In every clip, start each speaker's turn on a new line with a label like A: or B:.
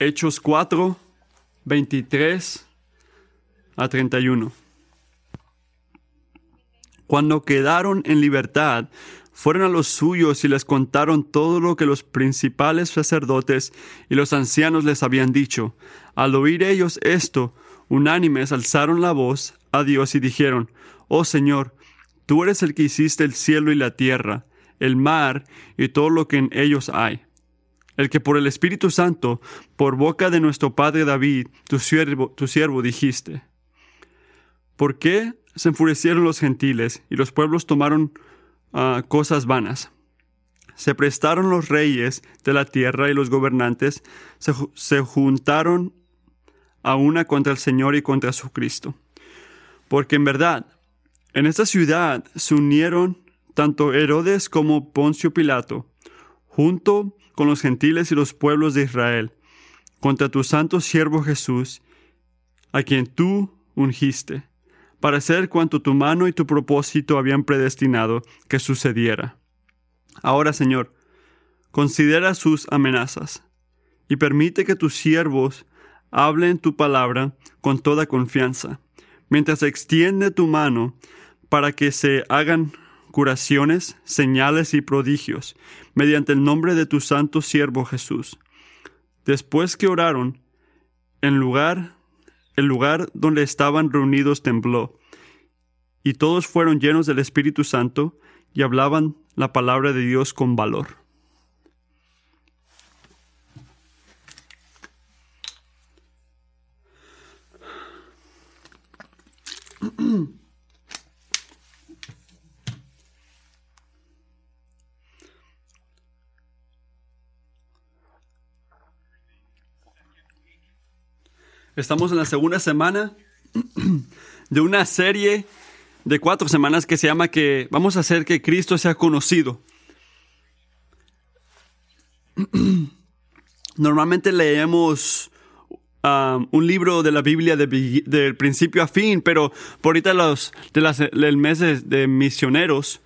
A: Hechos 4, 23 a 31. Cuando quedaron en libertad, fueron a los suyos y les contaron todo lo que los principales sacerdotes y los ancianos les habían dicho. Al oír ellos esto, unánimes alzaron la voz a Dios y dijeron, Oh Señor, tú eres el que hiciste el cielo y la tierra, el mar y todo lo que en ellos hay. El que por el Espíritu Santo, por boca de nuestro Padre David, tu siervo, tu siervo dijiste. ¿Por qué se enfurecieron los gentiles y los pueblos tomaron ah, cosas vanas? Se prestaron los reyes de la tierra y los gobernantes se, se juntaron a una contra el Señor y contra su Cristo. Porque en verdad, en esta ciudad se unieron tanto Herodes como Poncio Pilato, junto con los gentiles y los pueblos de Israel, contra tu santo siervo Jesús, a quien tú ungiste, para hacer cuanto tu mano y tu propósito habían predestinado que sucediera. Ahora, Señor, considera sus amenazas y permite que tus siervos hablen tu palabra con toda confianza, mientras extiende tu mano para que se hagan curaciones, señales y prodigios, mediante el nombre de tu santo siervo Jesús. Después que oraron, en lugar, el lugar donde estaban reunidos tembló, y todos fueron llenos del Espíritu Santo y hablaban la palabra de Dios con valor. Estamos en la segunda semana de una serie de cuatro semanas que se llama que vamos a hacer que Cristo sea conocido. Normalmente leemos um, un libro de la Biblia del principio a fin, pero por ahorita los, de las, del mes de, de misioneros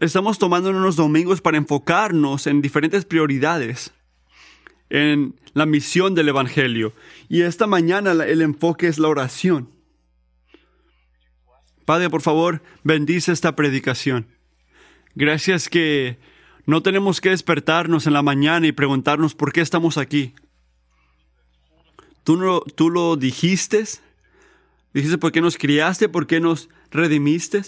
A: estamos tomando unos domingos para enfocarnos en diferentes prioridades en la misión del Evangelio. Y esta mañana el enfoque es la oración. Padre, por favor, bendice esta predicación. Gracias que no tenemos que despertarnos en la mañana y preguntarnos por qué estamos aquí. Tú, no, tú lo dijiste, dijiste por qué nos criaste, por qué nos redimiste,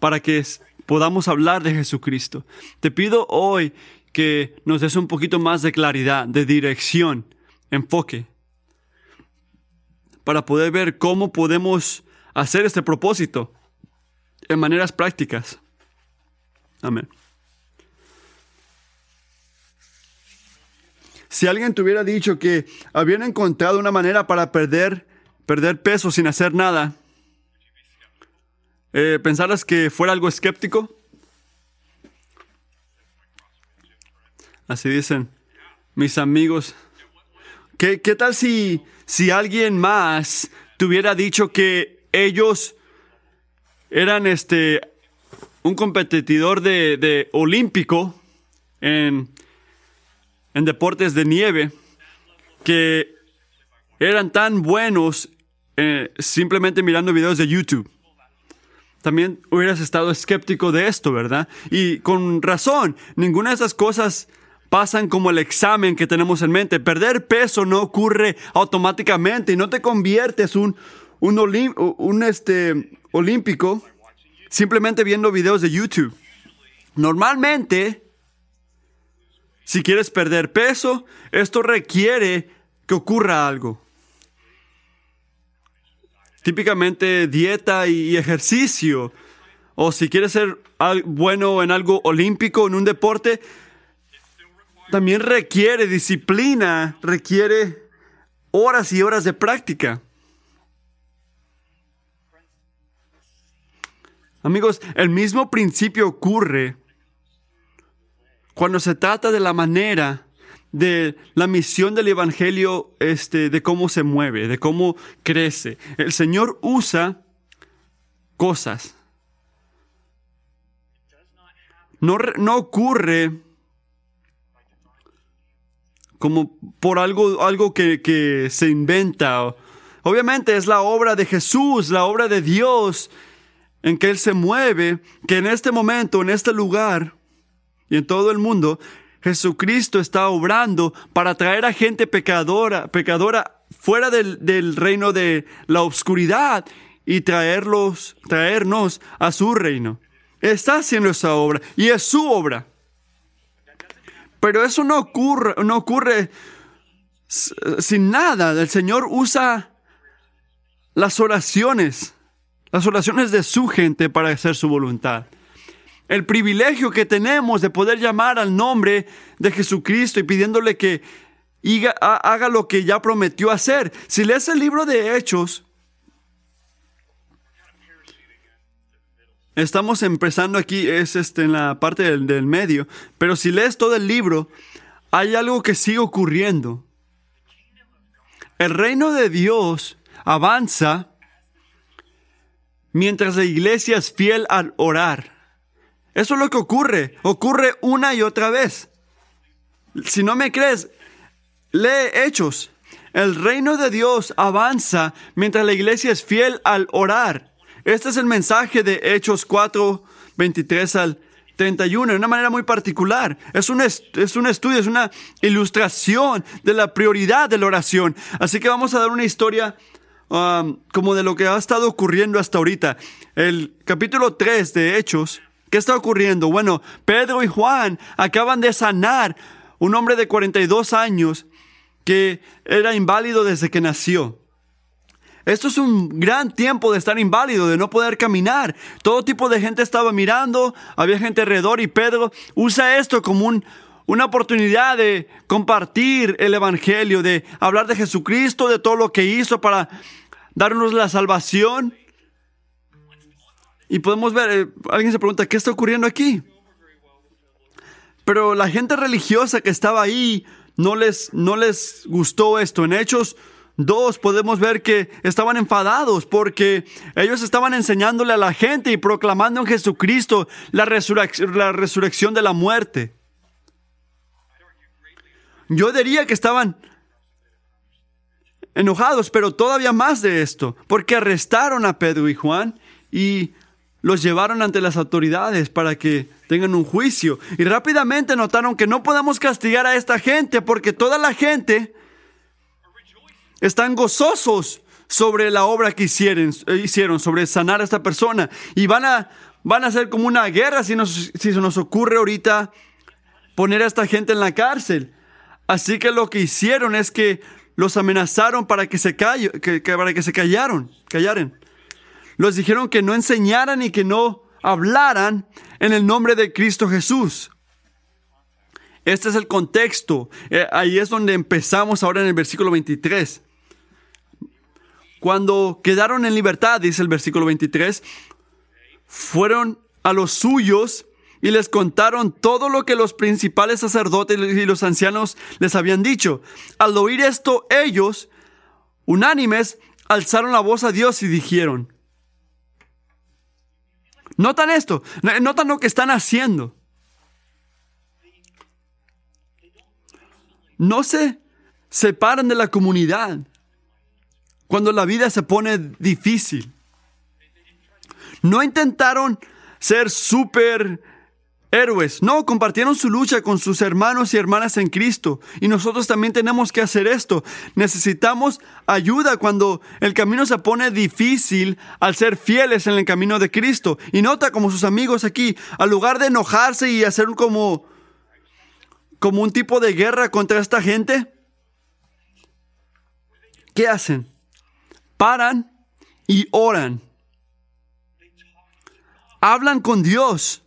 A: para que podamos hablar de Jesucristo. Te pido hoy que nos des un poquito más de claridad, de dirección, enfoque, para poder ver cómo podemos hacer este propósito en maneras prácticas. Amén. Si alguien te hubiera dicho que habían encontrado una manera para perder, perder peso sin hacer nada, eh, ¿pensaras que fuera algo escéptico? Así dicen mis amigos. ¿Qué, tal si, si alguien más te hubiera dicho que ellos eran este un competidor de, olímpico en, en deportes de nieve que eran tan buenos eh, simplemente mirando videos de YouTube. También hubieras estado escéptico de esto, ¿verdad? Y con razón, ninguna de esas cosas pasan como el examen que tenemos en mente. Perder peso no ocurre automáticamente y no te conviertes un, un, un este, olímpico simplemente viendo videos de YouTube. Normalmente, si quieres perder peso, esto requiere que ocurra algo. Típicamente dieta y ejercicio. O si quieres ser bueno en algo olímpico, en un deporte, también requiere disciplina, requiere horas y horas de práctica. Amigos, el mismo principio ocurre cuando se trata de la manera de la misión del evangelio este de cómo se mueve, de cómo crece. El Señor usa cosas. No, no ocurre como por algo, algo que, que se inventa. Obviamente es la obra de Jesús, la obra de Dios en que Él se mueve, que en este momento, en este lugar y en todo el mundo, Jesucristo está obrando para traer a gente pecadora, pecadora fuera del, del reino de la oscuridad y traerlos, traernos a su reino. Está haciendo esa obra y es su obra. Pero eso no ocurre, no ocurre sin nada. El Señor usa las oraciones, las oraciones de su gente para hacer su voluntad. El privilegio que tenemos de poder llamar al nombre de Jesucristo y pidiéndole que haga lo que ya prometió hacer. Si lees el libro de Hechos, estamos empezando aquí, es este, en la parte del, del medio, pero si lees todo el libro, hay algo que sigue ocurriendo. El reino de Dios avanza mientras la iglesia es fiel al orar. Eso es lo que ocurre. Ocurre una y otra vez. Si no me crees, lee Hechos. El reino de Dios avanza mientras la iglesia es fiel al orar. Este es el mensaje de Hechos 4, 23 al 31, de una manera muy particular. Es un, es un estudio, es una ilustración de la prioridad de la oración. Así que vamos a dar una historia um, como de lo que ha estado ocurriendo hasta ahorita. El capítulo 3 de Hechos ¿Qué está ocurriendo? Bueno, Pedro y Juan acaban de sanar un hombre de 42 años que era inválido desde que nació. Esto es un gran tiempo de estar inválido, de no poder caminar. Todo tipo de gente estaba mirando, había gente alrededor y Pedro usa esto como una oportunidad de compartir el Evangelio, de hablar de Jesucristo, de todo lo que hizo para darnos la salvación. Y podemos ver, eh, alguien se pregunta, ¿qué está ocurriendo aquí? Pero la gente religiosa que estaba ahí no les, no les gustó esto. En Hechos 2 podemos ver que estaban enfadados porque ellos estaban enseñándole a la gente y proclamando en Jesucristo la, la resurrección de la muerte. Yo diría que estaban enojados, pero todavía más de esto, porque arrestaron a Pedro y Juan y los llevaron ante las autoridades para que tengan un juicio. Y rápidamente notaron que no podemos castigar a esta gente porque toda la gente están gozosos sobre la obra que hicieron, hicieron sobre sanar a esta persona. Y van a, van a ser como una guerra si, si se nos ocurre ahorita poner a esta gente en la cárcel. Así que lo que hicieron es que los amenazaron para que se, callo, que, para que se callaron, callaren los dijeron que no enseñaran y que no hablaran en el nombre de Cristo Jesús. Este es el contexto. Eh, ahí es donde empezamos ahora en el versículo 23. Cuando quedaron en libertad, dice el versículo 23, fueron a los suyos y les contaron todo lo que los principales sacerdotes y los ancianos les habían dicho. Al oír esto, ellos, unánimes, alzaron la voz a Dios y dijeron, Notan esto, notan lo que están haciendo. No se separan de la comunidad cuando la vida se pone difícil. No intentaron ser súper héroes. No, compartieron su lucha con sus hermanos y hermanas en Cristo. Y nosotros también tenemos que hacer esto. Necesitamos ayuda cuando el camino se pone difícil al ser fieles en el camino de Cristo. Y nota como sus amigos aquí, al lugar de enojarse y hacer como, como un tipo de guerra contra esta gente, ¿qué hacen? Paran y oran. Hablan con Dios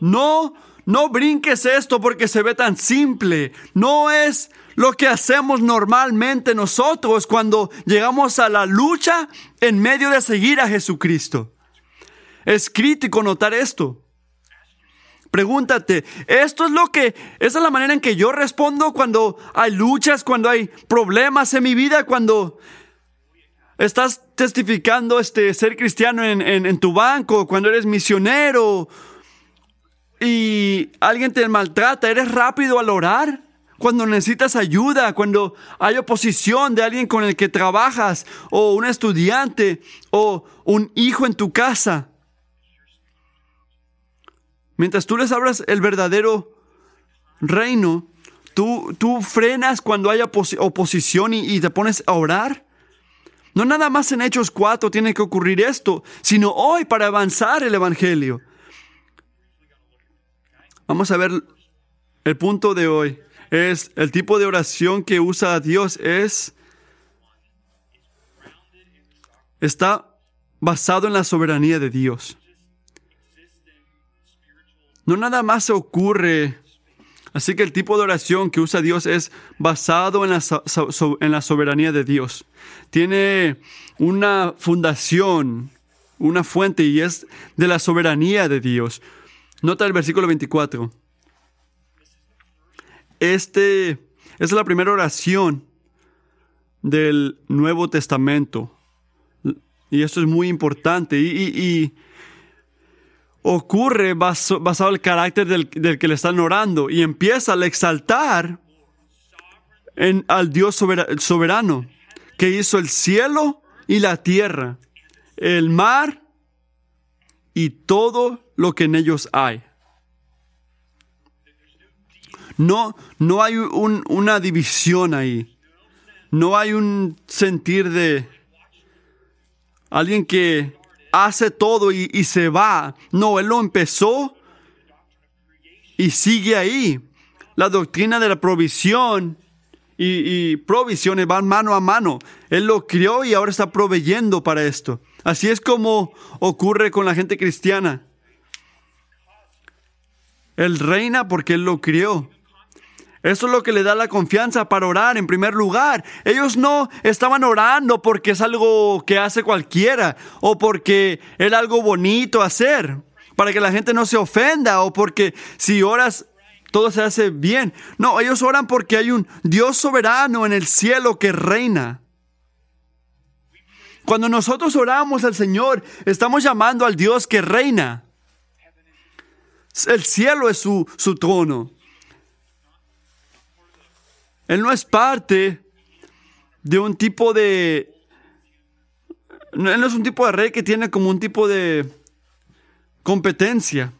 A: no, no brinques esto porque se ve tan simple. No es lo que hacemos normalmente nosotros cuando llegamos a la lucha en medio de seguir a Jesucristo. Es crítico notar esto. Pregúntate, ¿esto es lo que, esa es la manera en que yo respondo cuando hay luchas, cuando hay problemas en mi vida, cuando estás testificando este, ser cristiano en, en tu banco, cuando eres misionero, y alguien te maltrata, ¿eres rápido al orar? cuando necesitas ayuda, cuando hay oposición de alguien con el que trabajas, o un estudiante, o un hijo en tu casa. Mientras tú les abras el verdadero reino, tú, tú frenas cuando hay oposición y, y te pones a orar. No nada más en Hechos 4 tiene que ocurrir esto, sino hoy para avanzar el Evangelio. Vamos a ver el punto de hoy. Es el tipo de oración que usa Dios es está basado en la soberanía de Dios. No nada más se ocurre. Así que el tipo de oración que usa Dios es basado en la, soberanía de Dios. Tiene una fundación, una fuente y es de la soberanía de Dios. Nota el versículo 24. Este es la primera oración del Nuevo Testamento. Y esto es muy importante. Y, ocurre basado en el carácter del, que le están orando. Y empieza a exaltar en, al Dios soberano, que hizo el cielo y la tierra, el mar y todo lo que en ellos hay. No, no hay una división ahí. No hay un sentir de alguien que hace todo y, se va. No, Él lo empezó y sigue ahí. La doctrina de la provisión y, y, provisiones van mano a mano. Él lo crió y ahora está proveyendo para esto. Así es como ocurre con la gente cristiana. Él reina porque Él lo crió. Eso es lo que le da la confianza para orar en primer lugar. Ellos no estaban orando porque es algo que hace cualquiera o porque es algo bonito hacer, para que la gente no se ofenda o porque si oras todo se hace bien. No, ellos oran porque hay un Dios soberano en el cielo que reina. Cuando nosotros oramos al Señor, estamos llamando al Dios que reina. El cielo es su, su trono. Él no es parte de un tipo de... Él no es un tipo de rey que tiene como un tipo de competencia.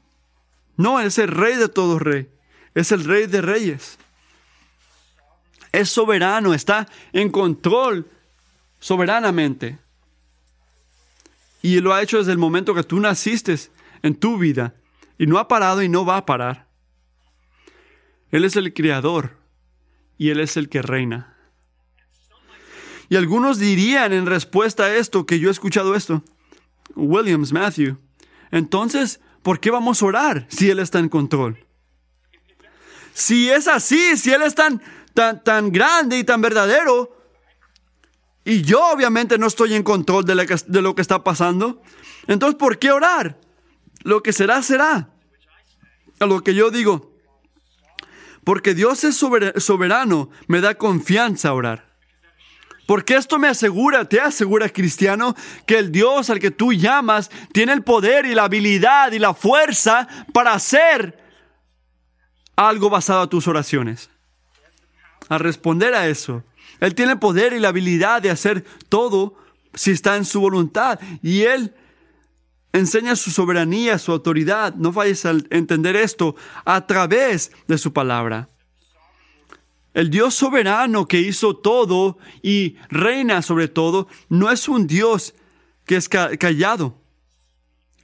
A: No, Él es el rey de todo rey. Es el rey de reyes. Es soberano, está en control soberanamente. Y lo ha hecho desde el momento que tú naciste en tu vida. Y no ha parado y no va a parar. Él es el creador y Él es el que reina. Y algunos dirían en respuesta a esto, que yo he escuchado esto, Williams, Matthew, entonces, ¿por qué vamos a orar si Él está en control? Si es así, si Él es tan, tan, tan grande y tan verdadero, y yo obviamente no estoy en control de, de lo que está pasando, entonces, ¿por qué orar? Lo que será, será. A lo que yo digo, porque Dios es soberano, me da confianza orar. Porque esto me asegura, te asegura cristiano, que el Dios al que tú llamas tiene el poder y la habilidad y la fuerza para hacer algo basado a tus oraciones. A responder a eso. Él tiene el poder y la habilidad de hacer todo si está en su voluntad. Y Él enseña su soberanía, su autoridad. No vayas a entender esto a través de su palabra. El Dios soberano que hizo todo y reina sobre todo, no es un Dios que es callado.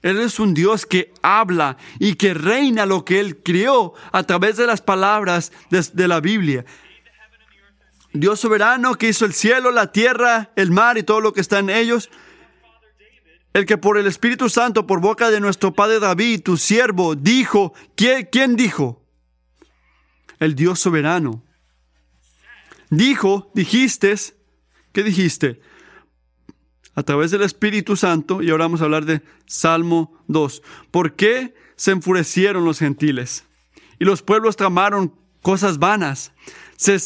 A: Él es un Dios que habla y que reina lo que Él creó a través de las palabras de, de la Biblia. Dios soberano que hizo el cielo, la tierra, el mar y todo lo que está en ellos el que por el Espíritu Santo, por boca de nuestro Padre David, tu siervo, dijo, ¿quién, dijo? El Dios soberano. Dijo, dijiste, ¿qué dijiste? A través del Espíritu Santo, y ahora vamos a hablar de Salmo 2. ¿Por qué se enfurecieron los gentiles? Y los pueblos tramaron cosas vanas. Se,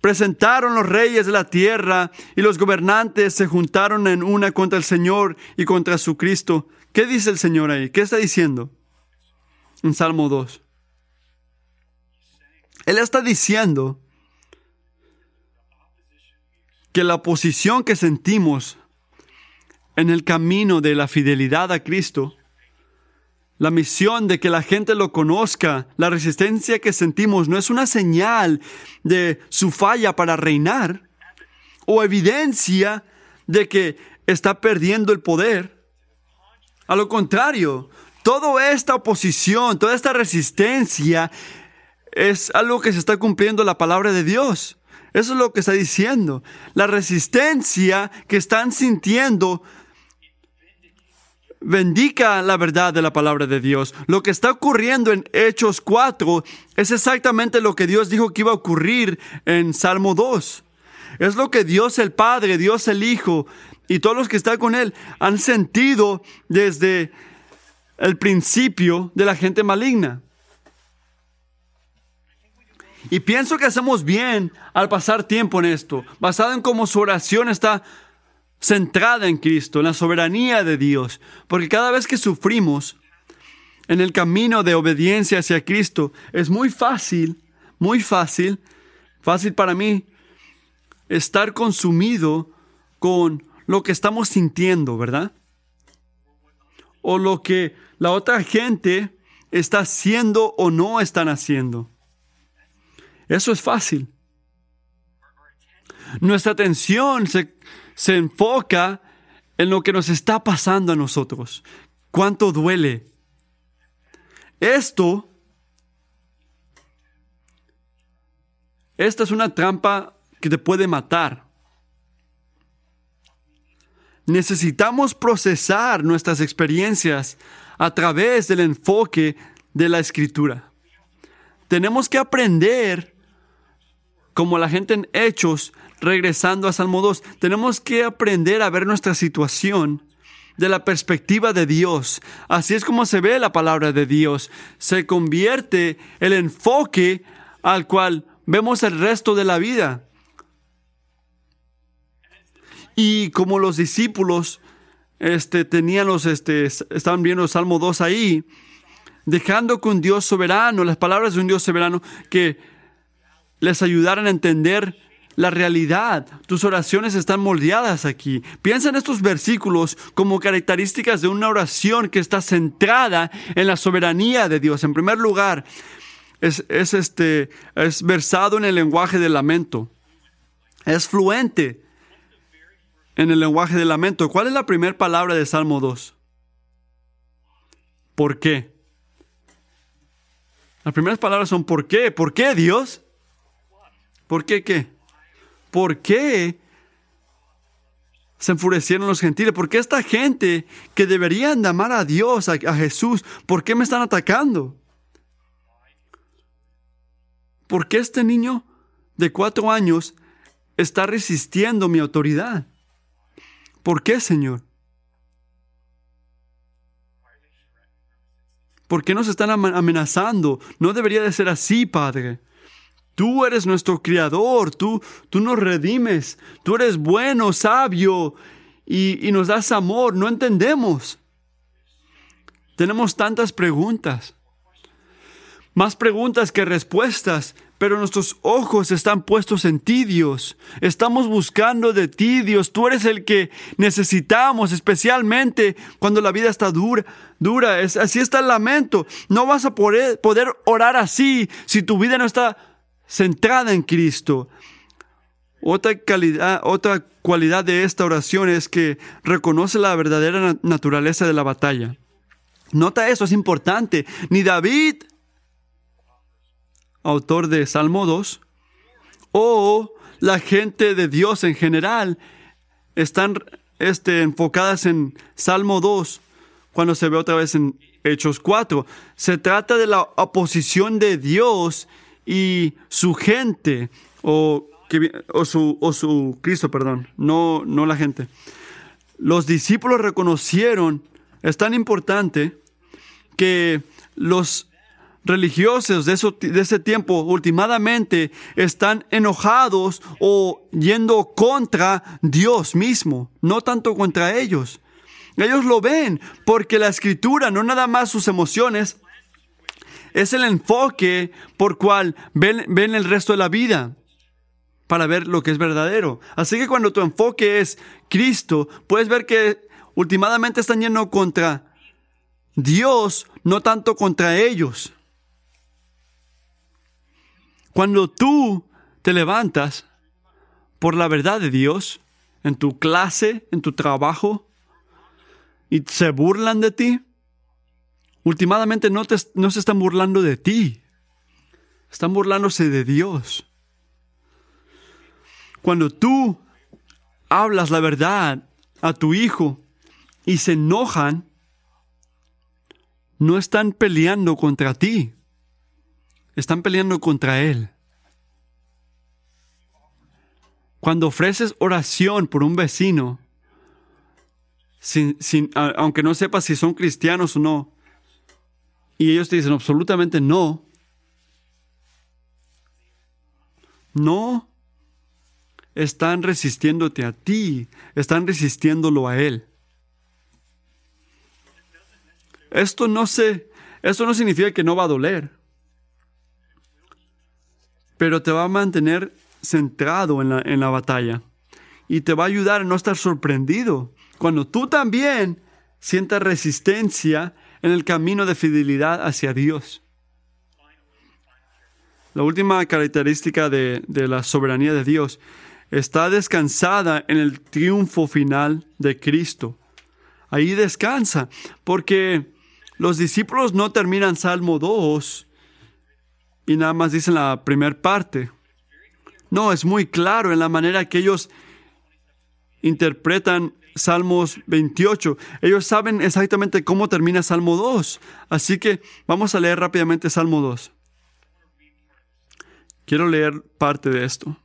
A: Presentaron los reyes de la tierra y los gobernantes se juntaron en una contra el Señor y contra su Cristo. ¿Qué dice el Señor ahí? ¿Qué está diciendo? En Salmo 2. Él está diciendo que la oposición que sentimos en el camino de la fidelidad a Cristo, la misión de que la gente lo conozca, la resistencia que sentimos no es una señal de su falla para reinar o evidencia de que está perdiendo el poder. A lo contrario, toda esta oposición, toda esta resistencia es algo que se está cumpliendo la palabra de Dios. Eso es lo que está diciendo. La resistencia que están sintiendo bendica la verdad de la palabra de Dios. Lo que está ocurriendo en Hechos 4 es exactamente lo que Dios dijo que iba a ocurrir en Salmo 2. Es lo que Dios el Padre, Dios el Hijo y todos los que están con Él han sentido desde el principio de la gente maligna. Y pienso que hacemos bien al pasar tiempo en esto, basado en cómo su oración está centrada en Cristo, en la soberanía de Dios. Porque cada vez que sufrimos en el camino de obediencia hacia Cristo, es muy fácil, muy fácil, fácil para mí, estar consumido con lo que estamos sintiendo, ¿verdad? O lo que la otra gente está haciendo o no están haciendo. Eso es fácil. Nuestra atención se, se enfoca en lo que nos está pasando a nosotros. ¿Cuánto duele? Esto, esta es una trampa que te puede matar. Necesitamos procesar nuestras experiencias a través del enfoque de la escritura. Tenemos que aprender como la gente en Hechos, regresando a Salmo 2, tenemos que aprender a ver nuestra situación de la perspectiva de Dios. Así es como se ve la palabra de Dios. Se convierte el enfoque al cual vemos el resto de la vida. Y como los discípulos este, tenían los, este, estaban viendo el Salmo 2 ahí, dejando con Dios soberano, las palabras de un Dios soberano, que les ayudaran a entender la realidad. Tus oraciones están moldeadas aquí. Piensa en estos versículos como características de una oración que está centrada en la soberanía de Dios. En primer lugar, es, este, es versado en el lenguaje del lamento. Es fluente en el lenguaje del lamento. ¿Cuál es la primera palabra de Salmo 2? ¿Por qué? Las primeras palabras son ¿por qué? ¿Por qué Dios? ¿Por qué qué? ¿Por qué se enfurecieron los gentiles? ¿Por qué esta gente que deberían de amar a Dios, a, a Jesús, por qué me están atacando? ¿Por qué este niño de cuatro años está resistiendo mi autoridad? ¿Por qué, Señor? ¿Por qué nos están amenazando? No debería de ser así, Padre. Tú eres nuestro Creador, tú, tú nos redimes, tú eres bueno, sabio y, y nos das amor. No entendemos. Tenemos tantas preguntas, más preguntas que respuestas, pero nuestros ojos están puestos en ti, Dios. Estamos buscando de ti, Dios. Tú eres el que necesitamos, especialmente cuando la vida está dura. Dura, es, así está el lamento. No vas a poder, poder orar así si tu vida no está centrada en Cristo. Otra, calidad, otra cualidad de esta oración es que reconoce la verdadera naturaleza de la batalla. Nota eso, es importante. Ni David, autor de Salmo 2, o la gente de Dios en general están este, enfocadas en Salmo 2 cuando se ve otra vez en Hechos 4. Se trata de la oposición de Dios y su gente, o, su, o su Cristo, perdón, no, no la gente. Los discípulos reconocieron, es tan importante, que los religiosos de, de, ese tiempo últimamente están enojados o yendo contra Dios mismo, no tanto contra ellos. Ellos lo ven porque la escritura, no nada más sus emociones, es el enfoque por cual ven, ven el resto de la vida para ver lo que es verdadero. Así que cuando tu enfoque es Cristo, puedes ver que últimamente están yendo contra Dios, no tanto contra ellos. Cuando tú te levantas por la verdad de Dios, en tu clase, en tu trabajo, y se burlan de ti, últimamente no, te, no se están burlando de ti, están burlándose de Dios. Cuando tú hablas la verdad a tu hijo y se enojan, no están peleando contra ti, están peleando contra Él. Cuando ofreces oración por un vecino, sin, aunque no sepas si son cristianos o no, y ellos te dicen absolutamente no, no están resistiéndote a ti, están resistiéndolo a Él. Esto no esto no significa que no va a doler, pero te va a mantener centrado en la, en la batalla y te va a ayudar a no estar sorprendido cuando tú también sientas resistencia en el camino de fidelidad hacia Dios. La última característica de, la soberanía de Dios está descansada en el triunfo final de Cristo. Ahí descansa, porque los discípulos no terminan Salmo 2 y nada más dicen la primera parte. No, es muy claro en la manera que ellos interpretan Salmos 28. Ellos saben exactamente cómo termina Salmo 2. Así que vamos a leer rápidamente Salmo 2. Quiero leer parte de esto.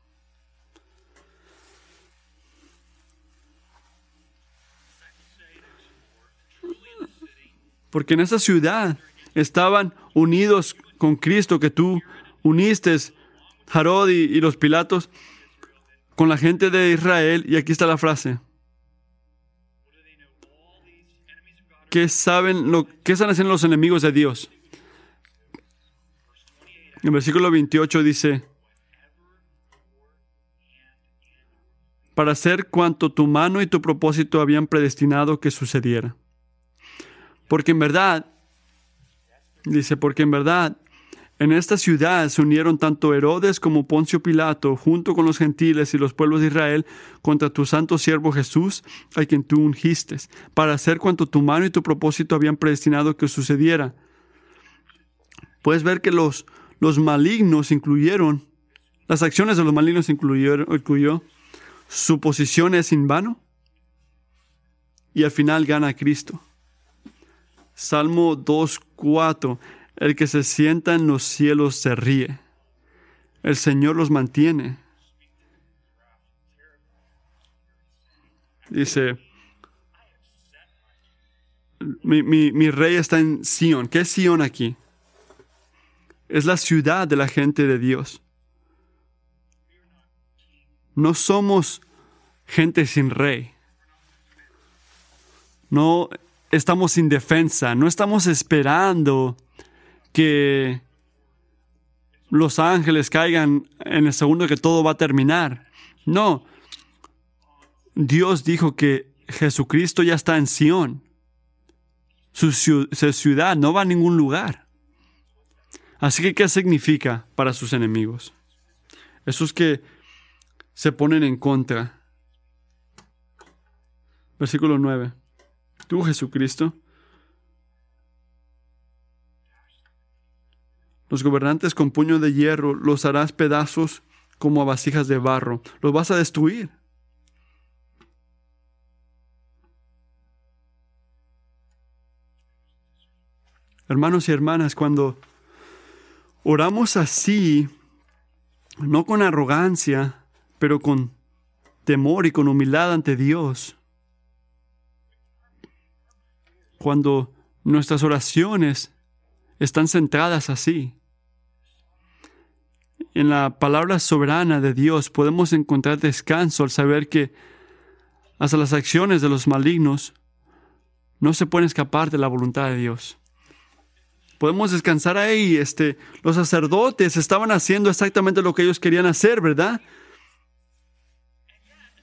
A: porque en esa ciudad estaban unidos con Cristo, que tú uniste, Jarod y, los Pilatos, con la gente de Israel. Y aquí está la frase. ¿Qué saben lo que están haciendo los enemigos de Dios? En versículo 28 dice, para hacer cuanto tu mano y tu propósito habían predestinado que sucediera. Porque en verdad, dice, porque en verdad, en esta ciudad se unieron tanto Herodes como Poncio Pilato, junto con los gentiles y los pueblos de Israel, contra tu santo siervo Jesús, a quien tú ungiste, para hacer cuanto tu mano y tu propósito habían predestinado que sucediera. Puedes ver que los, los malignos incluyeron, las acciones de los malignos incluyeron, incluyó, su posición es en vano, y al final gana Cristo. Salmo 2.4. El que se sienta en los cielos se ríe. El Señor los mantiene. Dice, mi, mi, rey está en Sion. ¿Qué es Sion aquí? Es la ciudad de la gente de Dios. No somos gente sin rey. No estamos sin defensa, no estamos esperando que los ángeles caigan en el segundo que todo va a terminar. No, Dios dijo que Jesucristo ya está en Sión. Su ciudad no va a ningún lugar. Así que, ¿qué significa para sus enemigos? Esos que se ponen en contra. Versículo 9 tú Jesucristo, los gobernantes con puño de hierro los harás pedazos como a vasijas de barro, los vas a destruir. Hermanos y hermanas, cuando oramos así, no con arrogancia, pero con temor y con humildad ante Dios, cuando nuestras oraciones están centradas así. En la palabra soberana de Dios podemos encontrar descanso al saber que hasta las acciones de los malignos no se pueden escapar de la voluntad de Dios. Podemos descansar ahí. Este, los sacerdotes estaban haciendo exactamente lo que ellos querían hacer, ¿verdad?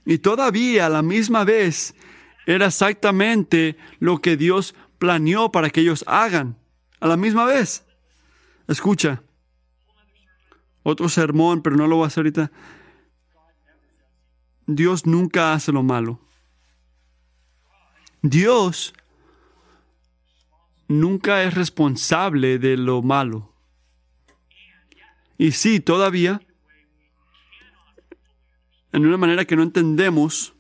A: Y todavía a la misma vez era exactamente lo que Dios planeó para que ellos hagan. A la misma vez. Escucha. Otro sermón, pero no lo voy a hacer ahorita. Dios nunca hace lo malo. Dios nunca es responsable de lo malo. Y sí, todavía, en una manera que no entendemos,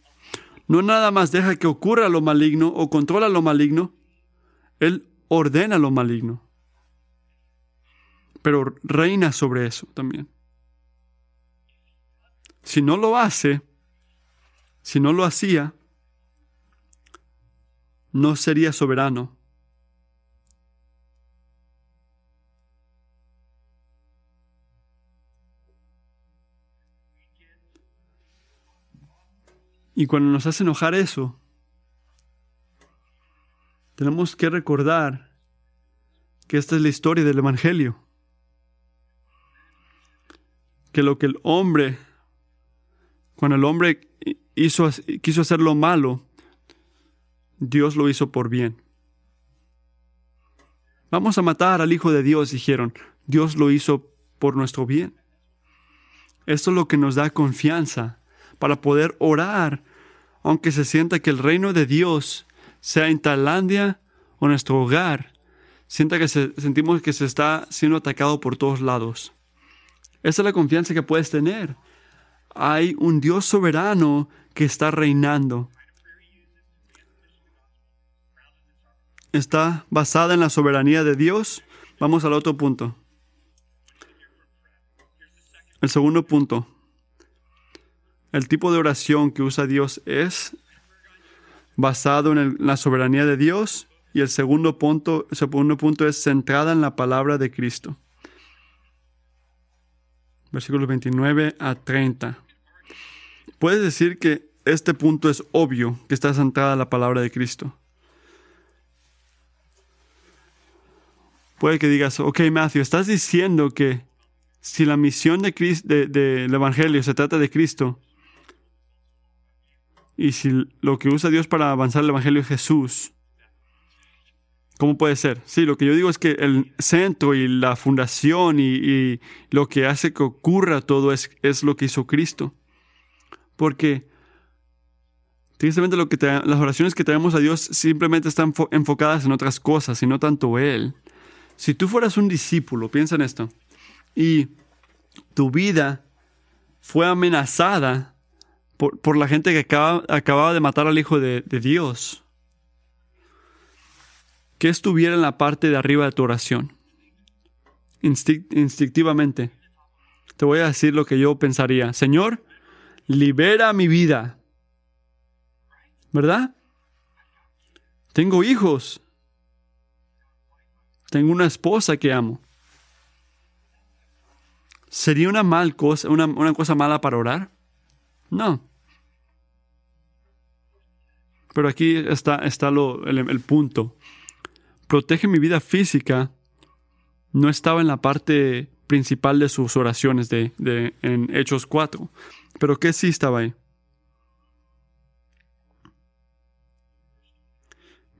A: no nada más deja que ocurra lo maligno o controla lo maligno, Él ordena lo maligno. Pero reina sobre eso también. Si no lo hace, si no lo hacía, no sería soberano. Y cuando nos hace enojar eso, tenemos que recordar que esta es la historia del Evangelio. Que lo que el hombre, cuando el hombre quiso hacer lo malo, Dios lo hizo por bien. Vamos a matar al Hijo de Dios, dijeron. Dios lo hizo por nuestro bien. Esto es lo que nos da confianza para poder orar, aunque se sienta que el reino de Dios sea en Tailandia o nuestro hogar, sienta que sentimos que se está siendo atacado por todos lados. Esa es la confianza que puedes tener. Hay un Dios soberano que está reinando. Está basada en la soberanía de Dios. Vamos al otro punto. El segundo punto. El tipo de oración que usa Dios es basado en la soberanía de Dios y el segundo punto, segundo punto es centrada en la palabra de Cristo. Versículos 29 a 30. Puedes decir que este punto es obvio, que está centrada en la palabra de Cristo. Puede que digas, ok, Matthew, estás diciendo que si la misión del de, Evangelio se trata de Cristo, y si lo que usa Dios para avanzar el Evangelio es Jesús, ¿cómo puede ser? Sí, lo que yo digo es que el centro y la fundación y, lo que hace que ocurra todo es, es lo que hizo Cristo. Porque tristemente lo que las oraciones que traemos a Dios simplemente están enfocadas en otras cosas y no tanto Él. Si tú fueras un discípulo, piensa en esto, y tu vida fue amenazada por, la gente que acababa de matar al Hijo de, Dios. Que estuviera en la parte de arriba de tu oración. instintivamente. Te voy a decir lo que yo pensaría. Señor, libera mi vida. ¿Verdad? Tengo hijos. Tengo una esposa que amo. ¿Sería una mal cosa, una, una cosa mala para orar? No. Pero aquí está, está lo, el, punto. Protege mi vida física no estaba en la parte principal de sus oraciones de, de, en Hechos 4. Pero ¿qué sí estaba ahí?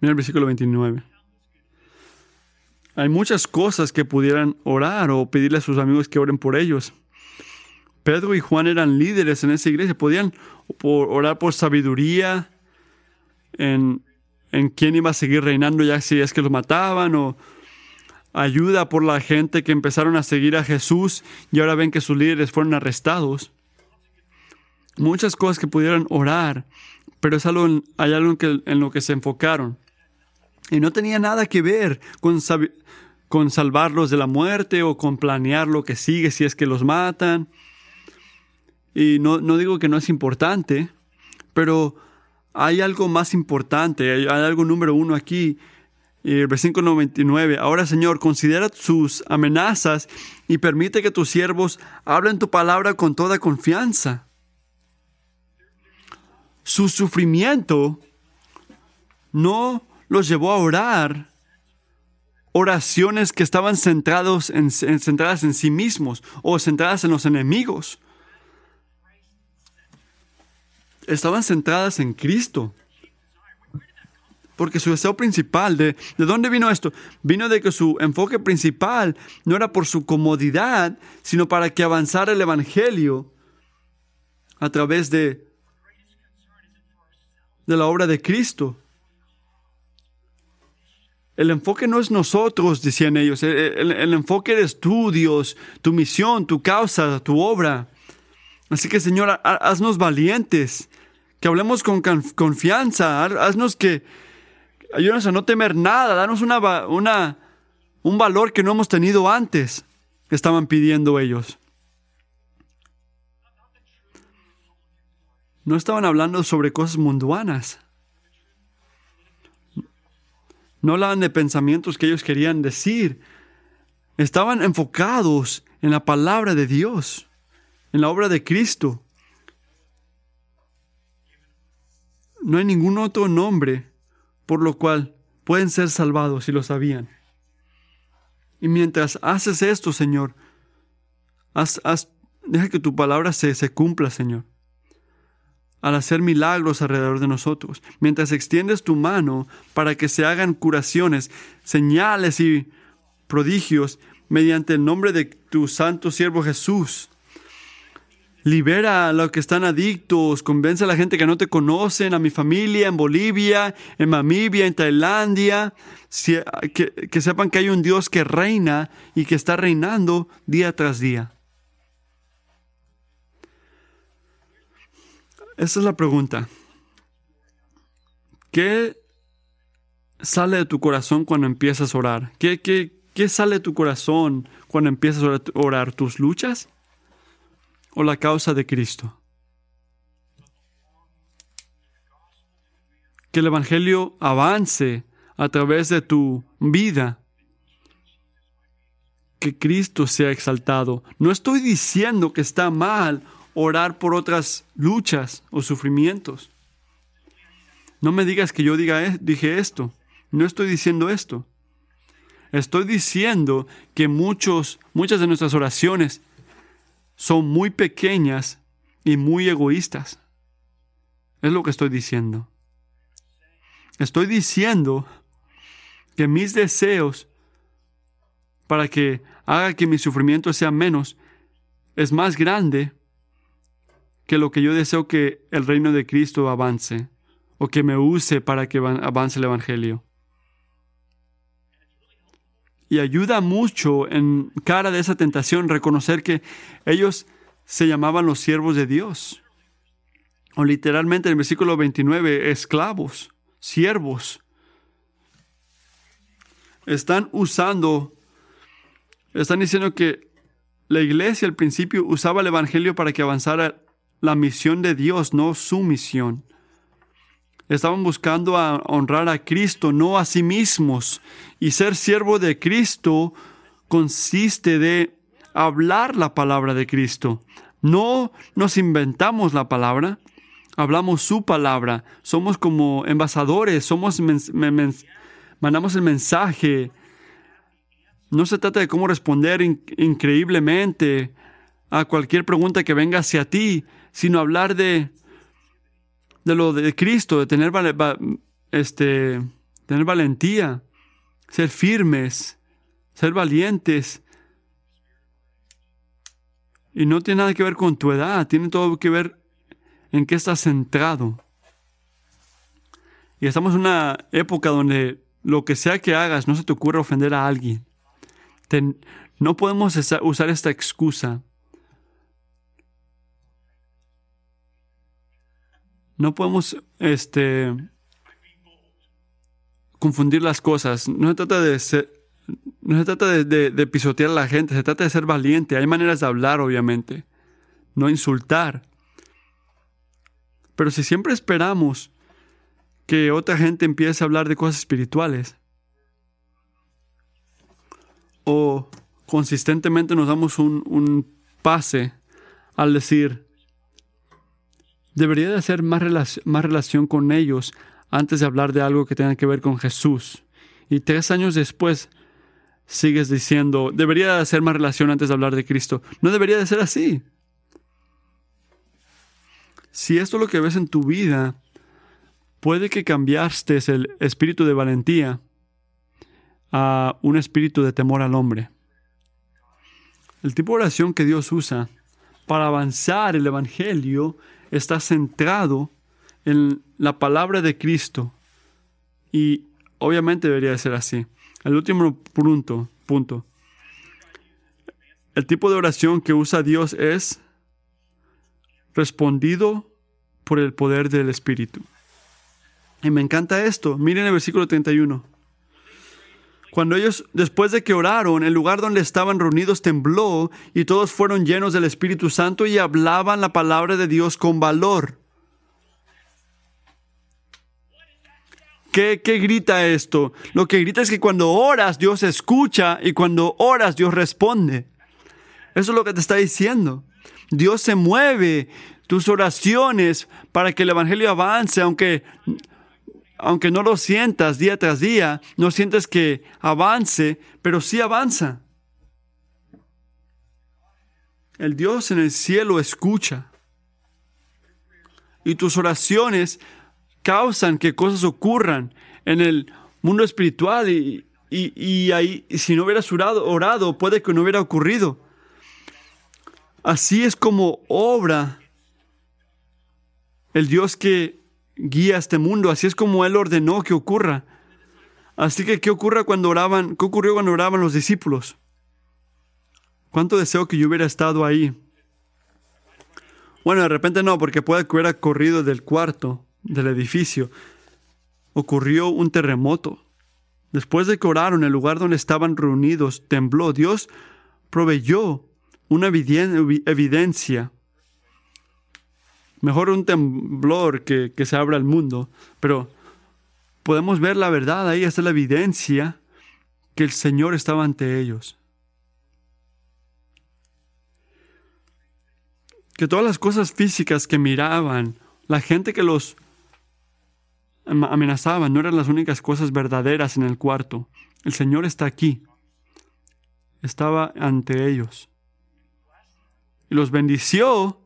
A: Mira el versículo 29. Hay muchas cosas que pudieran orar o pedirle a sus amigos que oren por ellos. Pedro y Juan eran líderes en esa iglesia, podían orar por sabiduría, en, quién iba a seguir reinando ya si es que lo mataban o ayuda por la gente que empezaron a seguir a Jesús y ahora ven que sus líderes fueron arrestados. Muchas cosas que pudieran orar, pero es algo, hay algo en, en lo que se enfocaron. Y no tenía nada que ver con, con salvarlos de la muerte o con planear lo que sigue si es que los matan. Y no, no digo que no es importante, pero hay algo más importante, hay, algo número uno aquí. El versículo 99. Ahora, Señor, considera sus amenazas y permite que tus siervos hablen tu palabra con toda confianza. Su sufrimiento no los llevó a orar oraciones que estaban centrados en, en- centradas en sí mismos o centradas en los enemigos. Estaban centradas en Cristo. Porque su deseo principal, de, ¿de dónde vino esto? Vino de que su enfoque principal no era por su comodidad, sino para que avanzara el Evangelio a través de, de la obra de Cristo. El enfoque no es nosotros, decían ellos. El, el- enfoque eres tú, Dios, tu misión, tu causa, tu obra. Así que, Señor, ha- haznos valientes, que hablemos con conf- confianza, ha- haznos que, ayúdanos a no temer nada, danos una, un valor que no hemos tenido antes, estaban pidiendo ellos. No estaban hablando sobre cosas mundanas. No hablaban de pensamientos que ellos querían decir. Estaban enfocados en la palabra de Dios, en la obra de Cristo. No hay ningún otro nombre por lo cual pueden ser salvados si lo sabían. Y mientras haces esto, Señor, haz- haz- deja que tu palabra se, se cumpla, Señor al hacer milagros alrededor de nosotros, mientras extiendes tu mano para que se hagan curaciones, señales y prodigios mediante el nombre de tu santo siervo Jesús. Libera a los que están adictos, convence a la gente que no te conocen, a mi familia en Bolivia, en Namibia, en Tailandia, que, que sepan que hay un Dios que reina y que está reinando día tras día. Esa es la pregunta. ¿Qué sale de tu corazón cuando empiezas a orar? ¿Qué, qué, qué sale de tu corazón cuando empiezas a orar? ¿Tus luchas o la causa de Cristo? Que el Evangelio avance a través de tu vida. Que Cristo sea exaltado. No estoy diciendo que está mal orar por otras luchas o sufrimientos. No me digas que yo diga, e- dije esto. No estoy diciendo esto. Estoy diciendo que muchos, muchas de nuestras oraciones son muy pequeñas y muy egoístas. Es lo que estoy diciendo. Estoy diciendo que mis deseos para que haga que mi sufrimiento sea menos es más grande que lo que yo deseo que el reino de Cristo avance o que me use para que van- avance el Evangelio. Y ayuda mucho en cara de esa tentación reconocer que ellos se llamaban los siervos de Dios. O literalmente en el versículo 29, esclavos, siervos. Están usando, están diciendo que la iglesia al principio usaba el Evangelio para que avanzara la misión de Dios, no su misión. Estaban buscando a honrar a Cristo, no a sí mismos. Y ser siervo de Cristo consiste de hablar la palabra de Cristo. No nos inventamos la palabra, hablamos su palabra. Somos como envasadores, somos mandamos el mensaje. No se trata de cómo responder in- increíblemente a cualquier pregunta que venga hacia ti, sino hablar de, de lo de Cristo, de tener, este, tener valentía, ser firmes, ser valientes. Y no tiene nada que ver con tu edad, tiene todo que ver en qué estás centrado. Y estamos en una época donde lo que sea que hagas, no se te ocurre ofender a alguien. Te- no podemos usar esta excusa. No podemos este, confundir las cosas. No se trata de no se trata de pisotear a la gente, se trata de ser valiente. Hay maneras de hablar, obviamente. No insultar. Pero si siempre esperamos que otra gente empiece a hablar de cosas espirituales, o consistentemente nos damos un, un pase al decir, debería de hacer más, relac- más relación con ellos antes de hablar de algo que tenga que ver con Jesús. Y tres años después sigues diciendo, debería hacer más relación antes de hablar de Cristo. No debería de ser así. Si esto es lo que ves en tu vida, puede que cambiaste el espíritu de valentía a un espíritu de temor al hombre. El tipo de oración que Dios usa para avanzar el Evangelio está centrado en la palabra de Cristo. Y obviamente debería ser así. El último punto, punto. El tipo de oración que usa Dios es respondido por el poder del Espíritu. Y me encanta esto. Miren el versículo 31. Cuando ellos, después de que oraron, el lugar donde estaban reunidos tembló y todos fueron llenos del Espíritu Santo y hablaban la palabra de Dios con valor. ¿Qué, grita esto? Lo que grita es que cuando oras Dios escucha y cuando oras Dios responde. Eso es lo que te está diciendo. Dios se mueve tus oraciones para que el Evangelio avance, aunque, aunque no lo sientas día tras día, no sientes que avance, pero sí avanza. El Dios en el cielo escucha. Y tus oraciones causan que cosas ocurran en el mundo espiritual y, ahí, si no hubieras orado, puede que no hubiera ocurrido. Así es como obra el Dios que guía este mundo, así es como Él ordenó que ocurra. Así que, ¿qué ocurre cuando oraban? ¿Qué ocurrió cuando oraban los discípulos? ¿Cuánto deseo que yo hubiera estado ahí? Bueno, de repente no, porque puede que hubiera corrido del cuarto del edificio, ocurrió un terremoto. Después de que oraron, el lugar donde estaban reunidos tembló. Dios proveyó una evidencia. Mejor un temblor que, que se abra al mundo, pero podemos ver la verdad ahí, está la evidencia que el Señor estaba ante ellos. Que todas las cosas físicas que miraban, la gente que los amenazaban, no eran las únicas cosas verdaderas en el cuarto. El Señor está aquí. Estaba ante ellos. Y los bendició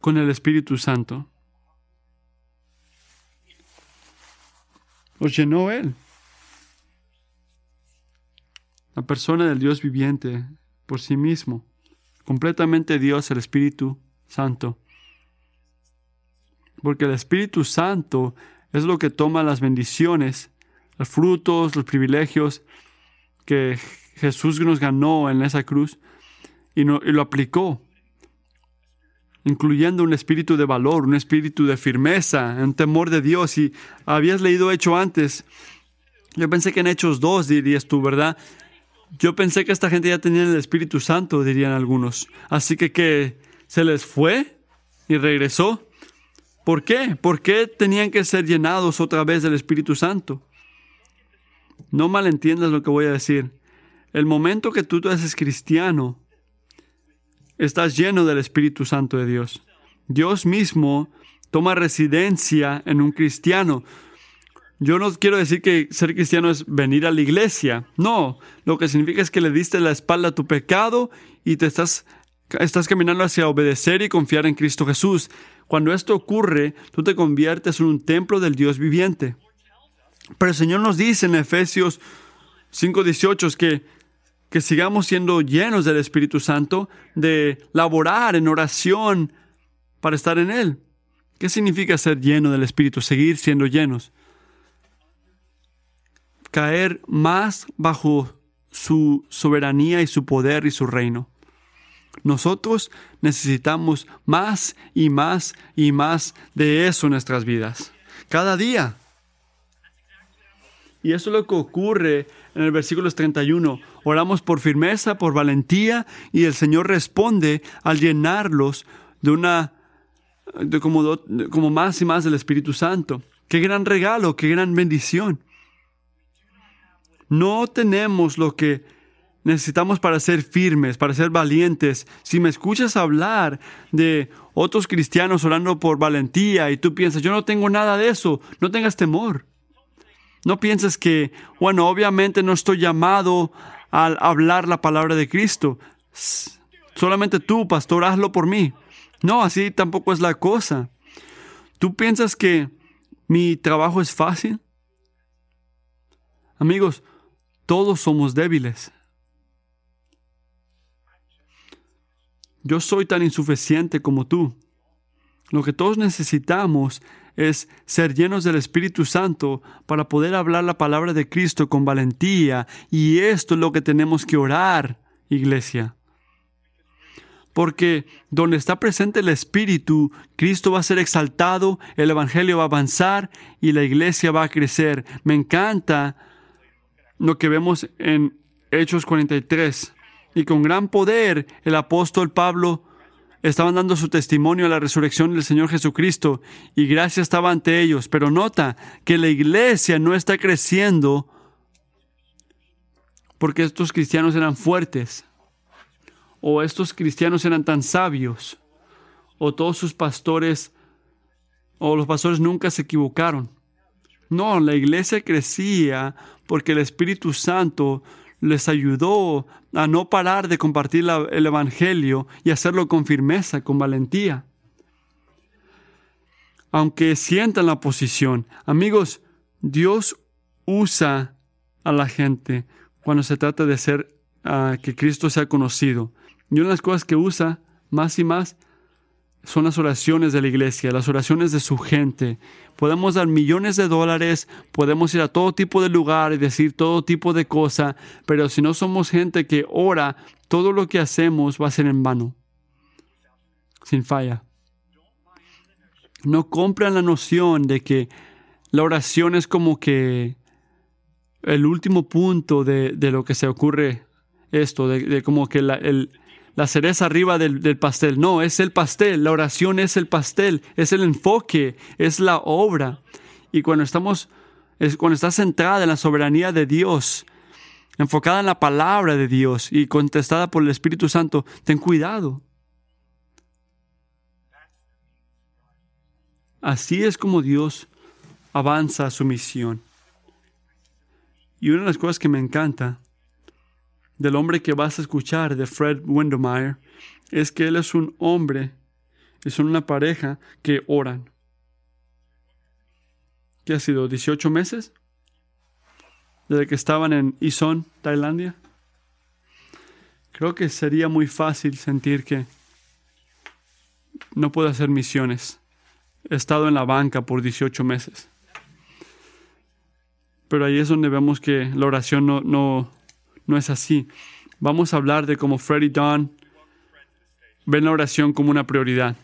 A: con el Espíritu Santo. Los llenó Él. La persona del Dios viviente por sí mismo. Completamente Dios, el Espíritu Santo. Porque el Espíritu Santo es lo que toma las bendiciones, los frutos, los privilegios que Jesús nos ganó en esa cruz y, lo aplicó, incluyendo un espíritu de valor, un espíritu de firmeza, un temor de Dios. Y habías leído Hecho antes. Yo pensé que en Hechos 2 dirías tú, ¿verdad? Yo pensé que esta gente ya tenía el Espíritu Santo, dirían algunos. Así que que se les fue y regresó. ¿Por qué? ¿Por qué tenían que ser llenados otra vez del Espíritu Santo? No malentiendas lo que voy a decir. El momento que tú te haces cristiano, estás lleno del Espíritu Santo de Dios. Dios mismo toma residencia en un cristiano. Yo no quiero decir que ser cristiano es venir a la iglesia. No, lo que significa es que le diste la espalda a tu pecado y te estás, estás caminando hacia obedecer y confiar en Cristo Jesús. Cuando esto ocurre, tú te conviertes en un templo del Dios viviente. Pero el Señor nos dice en Efesios 5:18 que, que sigamos siendo llenos del Espíritu Santo, de laborar en oración para estar en Él. ¿Qué significa ser lleno del Espíritu? Seguir siendo llenos. Caer más bajo su soberanía y su poder y su reino. Nosotros necesitamos más y más y más de eso en nuestras vidas. Cada día. Y eso es lo que ocurre en el versículo 31. Oramos por firmeza, por valentía, y el Señor responde al llenarlos de una, de como, como más y más del Espíritu Santo. Qué gran regalo, qué gran bendición. No tenemos lo que necesitamos para ser firmes, para ser valientes. Si me escuchas hablar de otros cristianos orando por valentía y tú piensas, yo no tengo nada de eso, no tengas temor. No pienses que, bueno, obviamente no estoy llamado al hablar la palabra de Cristo. Solamente tú, pastor, hazlo por mí. No, así tampoco es la cosa. ¿Tú piensas que mi trabajo es fácil? Amigos, todos somos débiles. Yo soy tan insuficiente como tú. Lo que todos necesitamos es ser llenos del Espíritu Santo para poder hablar la palabra de Cristo con valentía. Y esto es lo que tenemos que orar, iglesia. Porque donde está presente el Espíritu, Cristo va a ser exaltado, el Evangelio va a avanzar y la iglesia va a crecer. Me encanta lo que vemos en Hechos 43. Y con gran poder el apóstol Pablo estaban dando su testimonio a la resurrección del Señor Jesucristo y gracia estaba ante ellos. Pero nota que la iglesia no está creciendo porque estos cristianos eran fuertes o estos cristianos eran tan sabios o todos sus pastores o los pastores nunca se equivocaron. No, la iglesia crecía porque el Espíritu Santo les ayudó a no parar de compartir el Evangelio y hacerlo con firmeza, con valentía. Aunque sientan la posición, amigos, Dios usa a la gente cuando se trata de ser ah, que Cristo sea conocido. Y una de las cosas que usa más y más son las oraciones de la iglesia, las oraciones de su gente. Podemos dar millones de dólares, podemos ir a todo tipo de lugar y decir todo tipo de cosa, pero si no somos gente que ora, todo lo que hacemos va a ser en vano, sin falla. No compran la noción de que la oración es como que el último punto de, lo que se ocurre esto, de, como que el, la cereza arriba del, pastel. No, es el pastel. La oración es el pastel, es el enfoque, es la obra. Y cuando estamos, es cuando estás centrada en la soberanía de Dios, enfocada en la palabra de Dios y contestada por el Espíritu Santo, ten cuidado. Así es como Dios avanza su misión. Y una de las cosas que me encanta del hombre que vas a escuchar, de Fred Windemeyer, es que él es un hombre y son una pareja que oran. ¿Qué ha sido? ¿18 meses? Desde que estaban en Ison, Tailandia. Creo que sería muy fácil sentir que no puedo hacer misiones. He estado en la banca por 18 meses. Pero ahí es donde vemos que la oración no, no es así. Vamos a hablar de cómo Freddy Don ven la oración como una prioridad.